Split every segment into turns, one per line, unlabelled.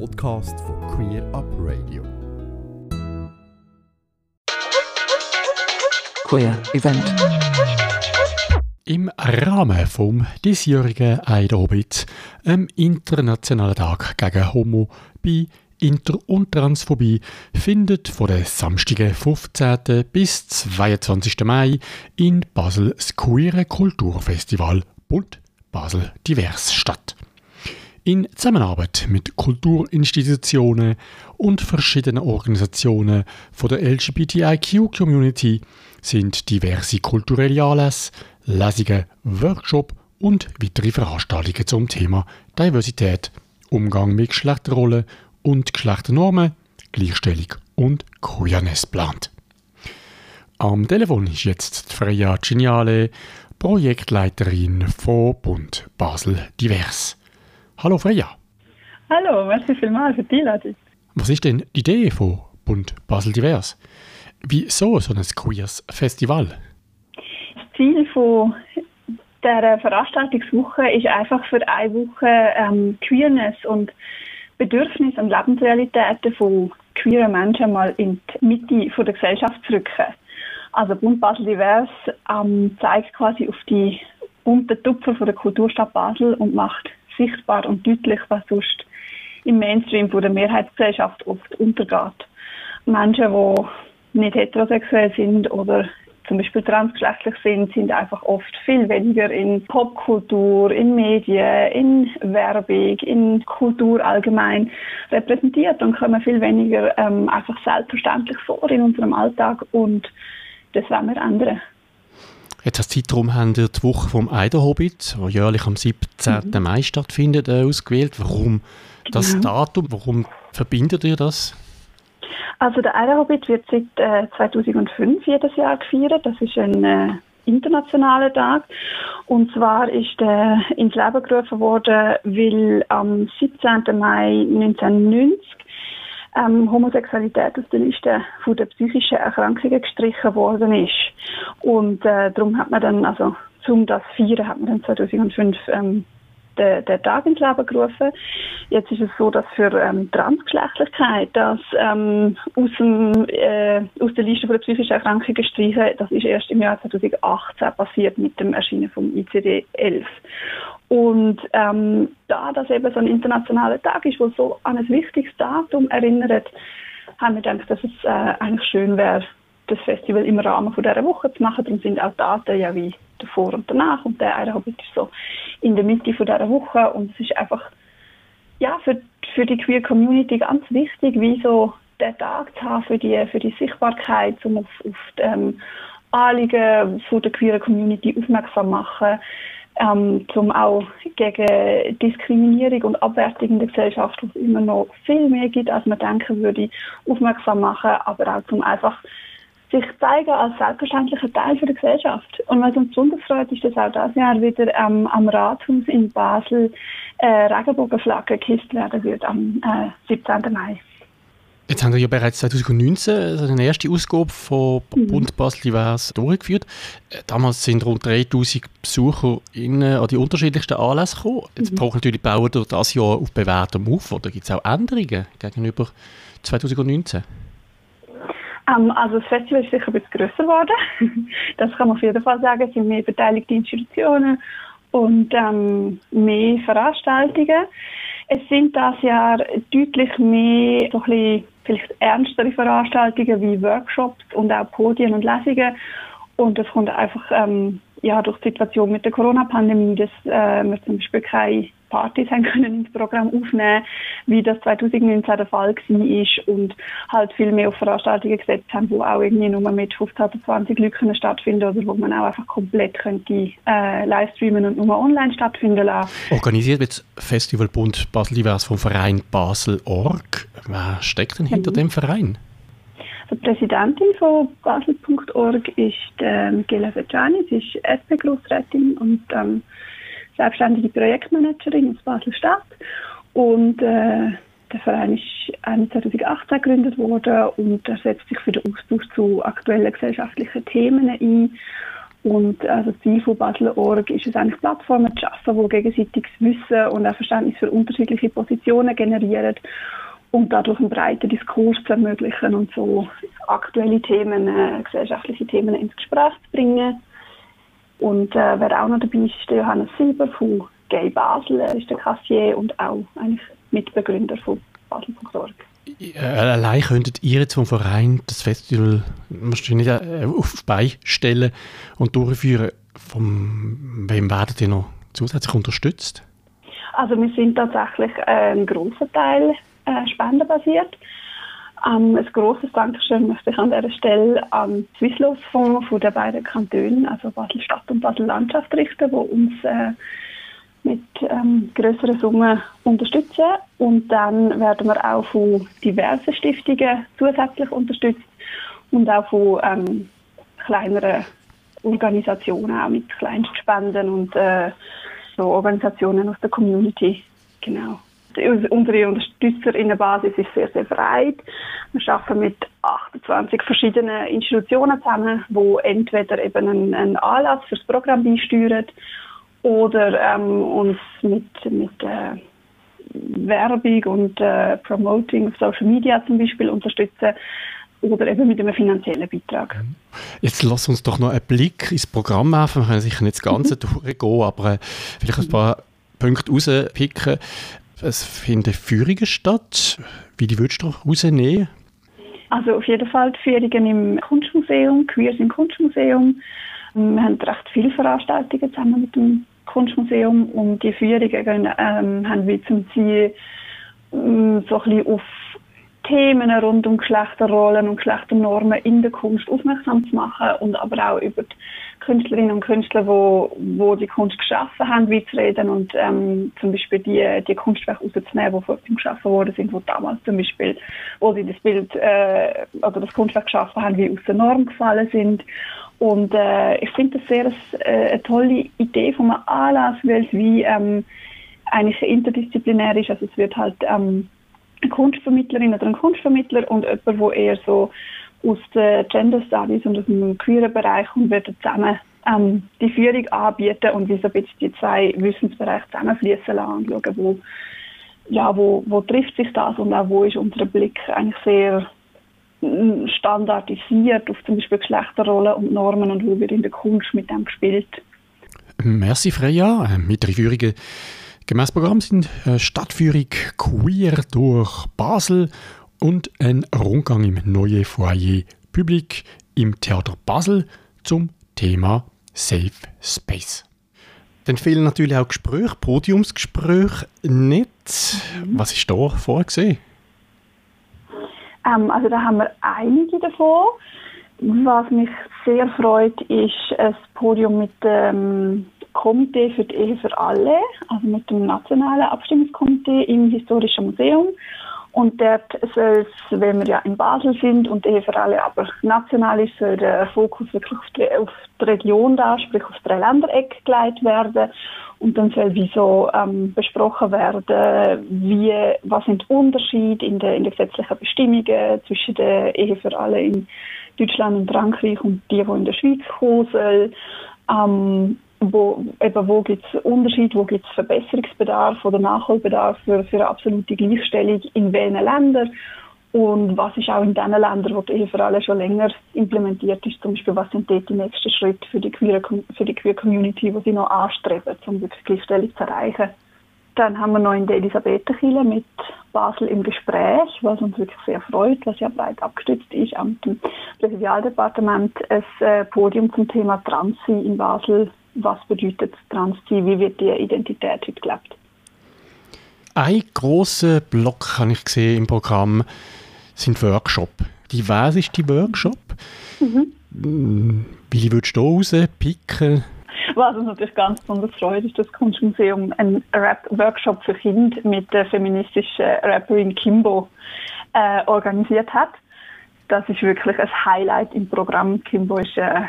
Podcast von Queer Up Radio.
Queer Event.
Im Rahmen vom diesjährigen Eidobit, einem internationalen Tag gegen Homo, Bi, Inter- und Transphobie, findet von der Samstag 15. bis 22. Mai in Basel das Queere Kulturfestival Bund Basel Divers statt. In Zusammenarbeit mit Kulturinstitutionen und verschiedenen Organisationen von der LGBTIQ-Community sind diverse kulturelle Anlässe, Lesungen, Workshops und weitere Veranstaltungen zum Thema Diversität, Umgang mit Geschlechterrollen und Geschlechternormen, Gleichstellung und Queerness geplant. Am Telefon ist jetzt Freya Geniale, Projektleiterin von Bund Basel Divers. Hallo Freya.
Hallo, merci vielmals für die Einladung.
Was ist denn die Idee von Bund Basel Divers? Wieso so ein queers Festival?
Das Ziel von dieser Veranstaltungswoche ist einfach für eine Woche ähm, Queerness und Bedürfnisse und Lebensrealitäten von queeren Menschen mal in die Mitte von der Gesellschaft zu rücken. Also Bund Basel Divers ähm, zeigt quasi auf die bunten Tupfer von der Kulturstadt Basel und macht sichtbar und deutlich, was sonst im Mainstream von der Mehrheitsgesellschaft oft untergeht. Menschen, die nicht heterosexuell sind oder zum Beispiel transgeschlechtlich sind, sind einfach oft viel weniger in Popkultur, in Medien, in Werbung, in Kultur allgemein repräsentiert und kommen viel weniger ähm, einfach selbstverständlich vor in unserem Alltag und das wollen wir ändern.
Jetzt als Zeitraum haben wir die Woche vom Eiderhobbit, die jährlich am 17. Mhm. Mai stattfindet, äh, ausgewählt. Warum das genau. Datum? Warum verbindet ihr das?
Also der Eiderhobbit wird seit äh, 2005 jedes Jahr gefeiert. Das ist ein äh, internationaler Tag. Und zwar ist er ins Leben gerufen worden, weil am 17. Mai 1990 ähm, Homosexualität aus der Liste von der psychischen Erkrankungen gestrichen worden ist. Und äh, darum hat man dann, also zum das Feiern, hat man dann 2005 ähm, den, den Tag ins Leben gerufen. Jetzt ist es so, dass für ähm, Transgeschlechtlichkeit das ähm, aus, dem, äh, aus der Liste der psychischen Erkrankungen gestrichen, das ist erst im Jahr 2018 passiert mit dem Erscheinen vom ICD-11. Und ähm, da das eben so ein internationaler Tag ist, wo so an ein wichtiges Datum erinnert, haben wir gedacht, dass es äh, eigentlich schön wäre, das Festival im Rahmen von dieser Woche zu machen. Darum sind auch Daten ja wie davor und danach. Und der eine ist so in der Mitte von dieser Woche. Und es ist einfach ja, für, für die Queer Community ganz wichtig, wie so den Tag zu haben für die, für die Sichtbarkeit, um auf, auf die, ähm, Anliegen von der queer Community aufmerksam machen ähm, zum auch gegen Diskriminierung und Abwertung in der Gesellschaft, wo es immer noch viel mehr gibt, als man denken würde, aufmerksam machen, aber auch zum einfach sich zeigen als selbstverständlicher Teil der Gesellschaft. Und was uns besonders freut, ist, dass auch dieses Jahr wieder ähm, am Rathaus in Basel äh, Regenbogenflagge gehisst werden wird am äh, 17. Mai.
Jetzt haben wir ja bereits 2019 also eine erste Ausgabe von mhm. Bund Basel Divers durchgeführt. Äh, damals sind rund 3000 Besucher in, äh, an die unterschiedlichsten Anlässe gekommen. Jetzt mhm. brauchen natürlich bauen durch das Jahr auf bewährtem auf. Oder gibt es auch Änderungen gegenüber 2019?
Ähm, also das Festival ist sicher ein bisschen grösser geworden. das kann man auf jeden Fall sagen. Es sind mehr beteiligte Institutionen und ähm, mehr Veranstaltungen. Es sind das Jahr deutlich mehr so ein bisschen vielleicht ernstere Veranstaltungen wie Workshops und auch Podien und Lesungen. Und das kommt einfach ähm, ja, durch die Situation mit der Corona-Pandemie, dass äh, wir zum Beispiel keine Partys haben können ins Programm aufnehmen, wie das 2019 der Fall war und halt viel mehr auf Veranstaltungen gesetzt haben, die auch irgendwie nur mit 15 oder 20 Leuten stattfinden oder wo man auch einfach komplett könnte äh, livestreamen und nur online stattfinden lassen.
Organisiert wird das Festival Bund Basel Divers vom Verein Basel.org. Wer steckt denn hinter mhm. dem Verein?
Die Präsidentin von Basel.org ist ähm, Gela Vecani, sie ist SP-Grossrätin und ähm, selbstständige Projektmanagerin aus Basel-Stadt. Und äh, der Verein ist 2018 gegründet worden und er setzt sich für den Austausch zu aktuellen gesellschaftlichen Themen ein. Und also das Ziel von Basel.org ist es eigentlich, Plattformen zu schaffen, die gegenseitiges Wissen und auch Verständnis für unterschiedliche Positionen generieren und dadurch einen breiten Diskurs zu ermöglichen und so aktuelle Themen, äh, gesellschaftliche Themen ins Gespräch zu bringen. Und äh, wer auch noch dabei ist, ist der Johannes Silber von Gay Basel, er ist der Kassier und auch eigentlich Mitbegründer von Basel.org.
Äh, allein könntet ihr jetzt vom Verein das Festival wahrscheinlich äh, auf die Beine stellen und durchführen. Von wem werdet ihr noch zusätzlich unterstützt?
Also wir sind tatsächlich äh, ein großer Teil äh, spendenbasiert. Ähm, ein grosses Dankeschön möchte ich an dieser Stelle an Swisslos Fonds von den beiden Kantonen, also Basel-Stadt und Basel-Landschaft richten, die uns äh, mit ähm, größeren Summen unterstützen. Und dann werden wir auch von diversen Stiftungen zusätzlich unterstützt und auch von ähm, kleineren Organisationen, auch mit Kleinstspenden und äh, so Organisationen aus der Community. Genau. Unsere Unterstützerinnenbasis ist sehr, sehr breit. Wir arbeiten mit 28 verschiedenen Institutionen zusammen, die entweder eben einen, einen Anlass fürs Programm beisteuern oder ähm, uns mit, mit äh, Werbung und äh, Promoting auf Social Media zum Beispiel unterstützen oder eben mit einem finanziellen Beitrag.
Jetzt lass uns doch noch einen Blick ins Programm werfen. Wir können sicher nicht das Ganze mhm. durchgehen, aber äh, vielleicht ein paar Punkte rauspicken. Es finden Führungen statt. Wie die würdest du rausnehmen?
Also auf jeden Fall Führungen im Kunstmuseum, Queers im Kunstmuseum. Wir haben recht viele Veranstaltungen zusammen mit dem Kunstmuseum und die Führungen ähm, haben wir zum Ziel, ähm, so ein bisschen auf Themen rund um Geschlechterrollen und Geschlechternormen in der Kunst aufmerksam zu machen und aber auch über die Künstlerinnen und Künstler, wo, wo die Kunst geschaffen haben, wie zu reden und ähm, zum Beispiel die, die Kunstwerke rauszunehmen, die vor ihm geschaffen worden sind, wo damals zum Beispiel, wo sie das Bild äh, oder das Kunstwerk geschaffen haben, wie aus der Norm gefallen sind und äh, ich finde das sehr äh, eine tolle Idee von einem Anlass, weil es wie ähm, eigentlich interdisziplinär ist. Also es wird halt ähm, eine Kunstvermittlerin oder ein Kunstvermittler und jemand, der eher so aus den Gender Studies und aus dem queeren Bereich und wird zusammen ähm, die Führung anbieten und wie so ein bisschen die zwei Wissensbereiche zusammenfließen lassen und schauen, wo, ja, wo, wo trifft sich das und auch wo ist unser Blick eigentlich sehr standardisiert auf zum Beispiel Geschlechterrollen und Normen und wo wird in der Kunst mit dem gespielt.
Merci Freya. Äh, mit der Führungen gemäß Programm sind äh, Stadtführung Queer durch Basel und ein Rundgang im neuen Foyer Public im Theater Basel zum Thema Safe Space. Dann fehlen natürlich auch Gespräche, Podiumsgespräche nicht. Mhm. Was ist da vorgesehen?
Ähm, also da haben wir einige davon. Was mich sehr freut, ist ein Podium mit dem Komitee für die Ehe für alle, also mit dem nationalen Abstimmungskomitee im Historischen Museum. Und dort soll es, wenn wir ja in Basel sind und Ehe für alle aber national ist, soll der Fokus wirklich auf die, auf die Region da, sprich auf das Dreiländereck gelegt werden. Und dann soll wie so ähm, besprochen werden, wie, was sind die Unterschiede in den, in den gesetzlichen Bestimmungen zwischen der Ehe für alle in Deutschland und Frankreich und die, die in der Schweiz kommen soll. Ähm, wo, eben, wo gibt es Unterschied, wo gibt es Verbesserungsbedarf oder Nachholbedarf für, für eine absolute Gleichstellung in welchen Ländern und was ist auch in den Ländern, wo die für alle schon länger implementiert ist, zum Beispiel, was sind dort die nächsten Schritte für die Queer, für die Queer Community, die sie noch anstreben, um wirklich Gleichstellung zu erreichen. Dann haben wir noch in der Elisabethenkirche mit Basel im Gespräch, was uns wirklich sehr freut, was ja breit abgestützt ist, am Präsidialdepartement ein äh, Podium zum Thema Transi in Basel. Was bedeutet Transi? Wie wird die Identität heute gelebt?
Ein großer Block habe ich gesehen im Programm sind Workshop. Die was ist die Workshop? Mhm. Wie würdest du rauspicken?
Was uns natürlich ganz besonders freut, ist, dass das Kunstmuseum einen Rap-Workshop für Kinder mit der feministischen Rapperin Kimbo äh, organisiert hat. Das ist wirklich ein Highlight im Programm. Kimbo ist eine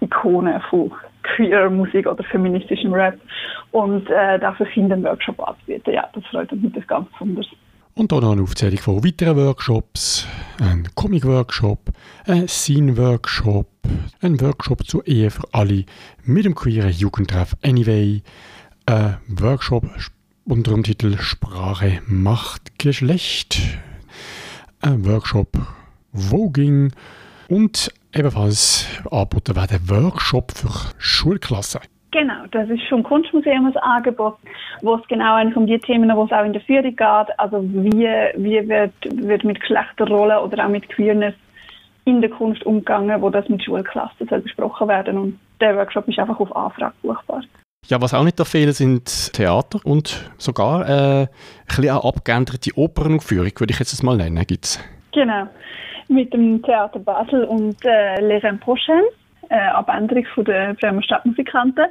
Ikone von queer Musik oder feministischem Rap. Und äh, dafür einen Workshop anzubieten. Ja, das freut uns natürlich ganz besonders.
Und dann noch eine Aufzählung von weiteren Workshops, ein Comic-Workshop, ein Scene-Workshop, ein Workshop zur Ehe für alle mit dem queeren Jugendtreff Anyway, ein Workshop unter dem Titel Sprache macht Geschlecht, ein Workshop Voging und ebenfalls angeboten werden Workshop für Schulklassen.
Genau, das ist schon Kunstmuseum ein Angebot, wo es genau eigentlich um die Themen, wo es auch in der Führung geht, also wie, wie wird, wird mit Geschlechterrollen oder auch mit Queerness in der Kunst umgegangen, wo das mit Schulklassen soll besprochen werden und der Workshop ist einfach auf Anfrage buchbar.
Ja, was auch nicht da fehlen, sind Theater und sogar äh, ein bisschen eine abgeänderte Opernaufführung, würde ich jetzt mal nennen, gibt's.
Genau, mit dem Theater Basel und äh, Les Prochain äh, Abänderung von der Bremer Stadtmusikanten.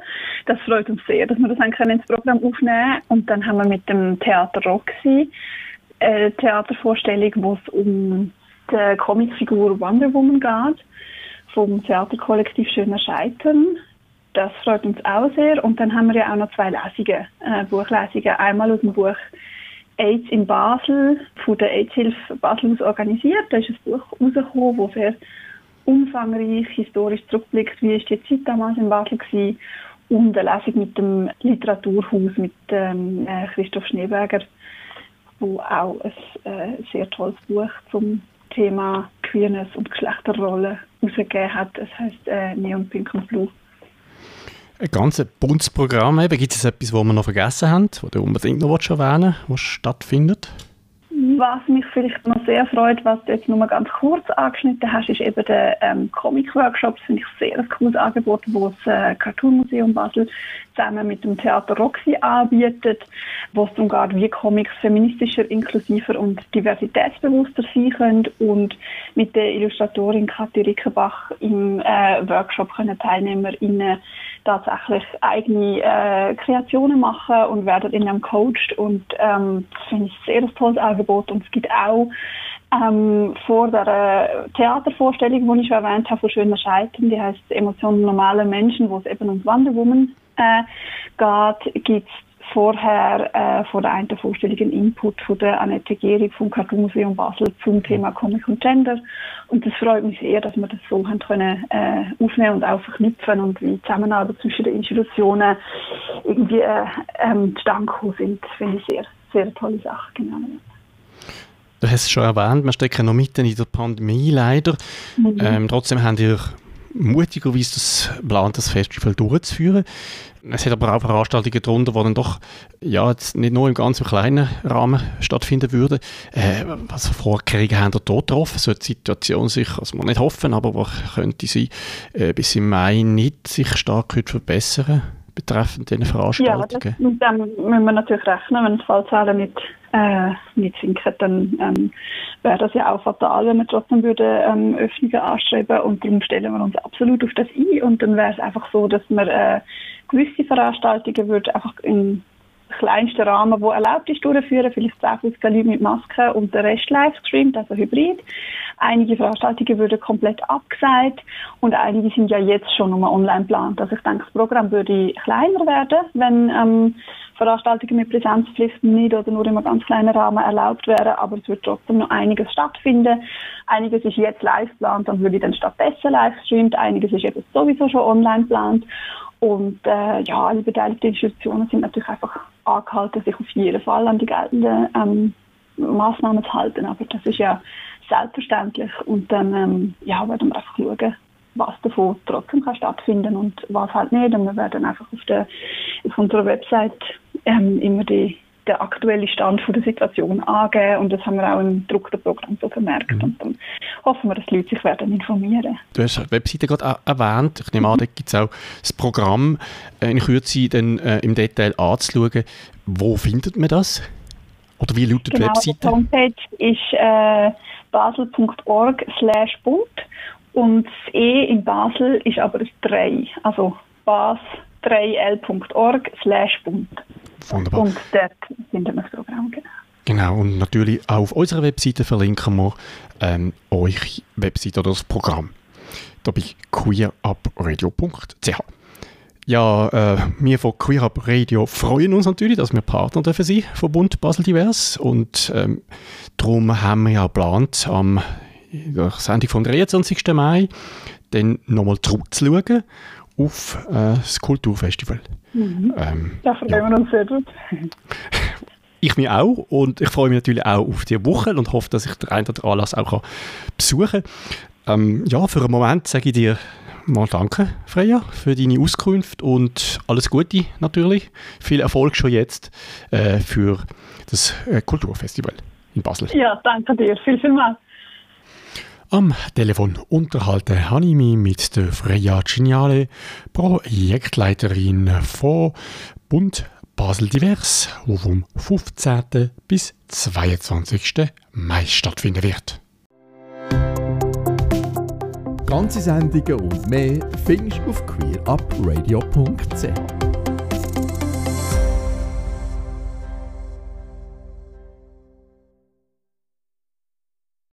Das freut uns sehr, dass wir das dann ins Programm aufnehmen können. Und dann haben wir mit dem Theater Roxy eine äh, Theatervorstellung, wo es um die Comicfigur Wonder Woman geht, vom Theaterkollektiv Schöner Scheitern. Das freut uns auch sehr. Und dann haben wir ja auch noch zwei Lesungen, äh, Buchlesungen. Einmal aus dem Buch AIDS in Basel, von der AIDS-Hilfe Basel aus organisiert. Da ist ein Buch rausgekommen, das sehr umfangreich historisch zurückblickt, wie ist die Zeit damals in Basel gewesen und eine Lesung mit dem Literaturhaus mit ähm, äh, Christoph Schneeberger, wo auch ein äh, sehr tolles Buch zum Thema Queerness und Geschlechterrolle herausgegeben hat. Das heißt äh, Neon Pink und Blue.
Ein ganz buntes Programm. Gibt es etwas, was wir noch vergessen haben, was du unbedingt noch erwähnen willst, was stattfindet?
Was mich vielleicht noch sehr freut, was du jetzt nur ganz kurz angeschnitten hast, ist eben der ähm, Comic-Workshop. Das finde ich sehr ein cooles Angebot, wo das äh, Cartoon Museum Basel zusammen mit dem Theater Roxy anbietet, wo es darum geht, wie Comics feministischer, inklusiver und diversitätsbewusster sein können und mit der Illustratorin Kathi Rickenbach im äh, Workshop können TeilnehmerInnen tatsächlich eigene äh, Kreationen machen und werden in einem coacht und ähm, das finde ich sehr ein tolles Angebot und es gibt auch ähm, vor der Theatervorstellung, die ich schon erwähnt habe, von Schöner Scheitern, die heißt Emotionen normaler Menschen, wo es eben um Wonder Woman äh, geht, gibt es vorher äh, vor der einen Vorstellung einen Input von der Annette Gehrig vom Cartoon Museum Basel zum Thema Comic und Gender. Und das freut mich sehr, dass wir das so haben können, äh, aufnehmen und auch verknüpfen und wie die Zusammenarbeit zwischen den Institutionen irgendwie äh, ähm, zustande sind, finde ich sehr, sehr tolle Sache. Genau.
Du hast es schon erwähnt, wir stecken noch mitten in der Pandemie leider. Mhm. Ähm, trotzdem haben ihr mutigerweise das plant, das Festival durchzuführen. Es hat aber auch Veranstaltungen darunter, die dann doch ja, jetzt nicht nur im ganz kleinen Rahmen stattfinden würden. Äh, was für Vorkehrungen haben dort getroffen? So die Situation sich, also man nicht hoffen, aber was könnte sie äh, bis im Mai nicht sich stark verbessern betreffend diese Veranstaltungen?
Ja, das, dann müssen wir natürlich rechnen, wenn die Fallzahlen nicht äh, nicht sinken, dann ähm, wäre das ja auch fatal, wenn wir trotzdem würde, ähm, Öffnungen anstreben und darum stellen wir uns absolut auf das ein und dann wäre es einfach so, dass wir äh, gewisse Veranstaltungen würde einfach in kleinsten Rahmen, wo erlaubt ist, durchführen, vielleicht 10, 15 Leute mit Maske und der Rest livestreamt, also hybrid. Einige Veranstaltungen würden komplett abgesagt und einige sind ja jetzt schon nochmal online geplant. Also ich denke, das Programm würde kleiner werden, wenn ähm, Veranstaltungen mit Präsenzpflicht nicht oder nur in einem ganz kleinen Rahmen erlaubt wären, aber es wird trotzdem noch einiges stattfinden. Einiges ist jetzt live geplant, dann würde dann stattdessen live gestreamt. Einiges ist eben sowieso schon online geplant. Und äh, ja, alle beteiligten Institutionen sind natürlich einfach angehalten, sich auf jeden Fall an die geltenden ähm, Maßnahmen zu halten. Aber das ist ja selbstverständlich. Und dann ähm, ja, werden wir einfach schauen, was davon trotzdem kann stattfinden und was halt nicht. Und wir werden einfach auf, der, auf unserer Website ähm, immer die, der aktuelle Stand von der Situation angeben und das haben wir auch im gedruckten Programm so vermerkt mhm. und dann hoffen wir, dass die Leute sich werden informieren.
Du hast die Webseite gerade erwähnt, ich nehme an, da gibt es auch das Programm äh, in Kürze dann äh, im Detail anzuschauen. Wo findet man das? Oder wie lautet
genau,
die Webseite? Die
Homepage ist äh, basel.org slash bunt und das E in Basel ist aber das 3, also bas3l.org slash bunt.
Wunderbar.
Und dort finden wir das Programm, genau.
Genau, und natürlich auch auf unserer Webseite verlinken wir ähm, euch Webseite oder das Programm. Da bei queerupradio.ch. ja, äh, wir von Queer Up Radio freuen uns natürlich, dass wir Partner dürfen sein von Bund Basel Divers und ähm, darum haben wir ja geplant, am der Sendung vom 23. Mai dann nochmal zurückzuschauen auf äh, das Kulturfestival.
Mhm. Ähm, da freuen ja. wir uns sehr gut.
Ich mich auch und ich freue mich natürlich auch auf die Woche und hoffe, dass ich den einen oder Anlass auch besuchen kann. Ähm, ja, für einen Moment sage ich dir mal danke, Freya, für deine Auskunft und alles Gute natürlich. Viel Erfolg schon jetzt äh, für das äh, Kulturfestival in Basel.
Ja, danke dir. Viel, viel mal.
Am Telefon unterhalte habe ich mich mit der Freya Geniale, Projektleiterin von Bund Basel Divers, wo vom 15. bis 22. Mai stattfinden wird.
Ganze Sendungen und mehr findest du auf queerupradio.ch.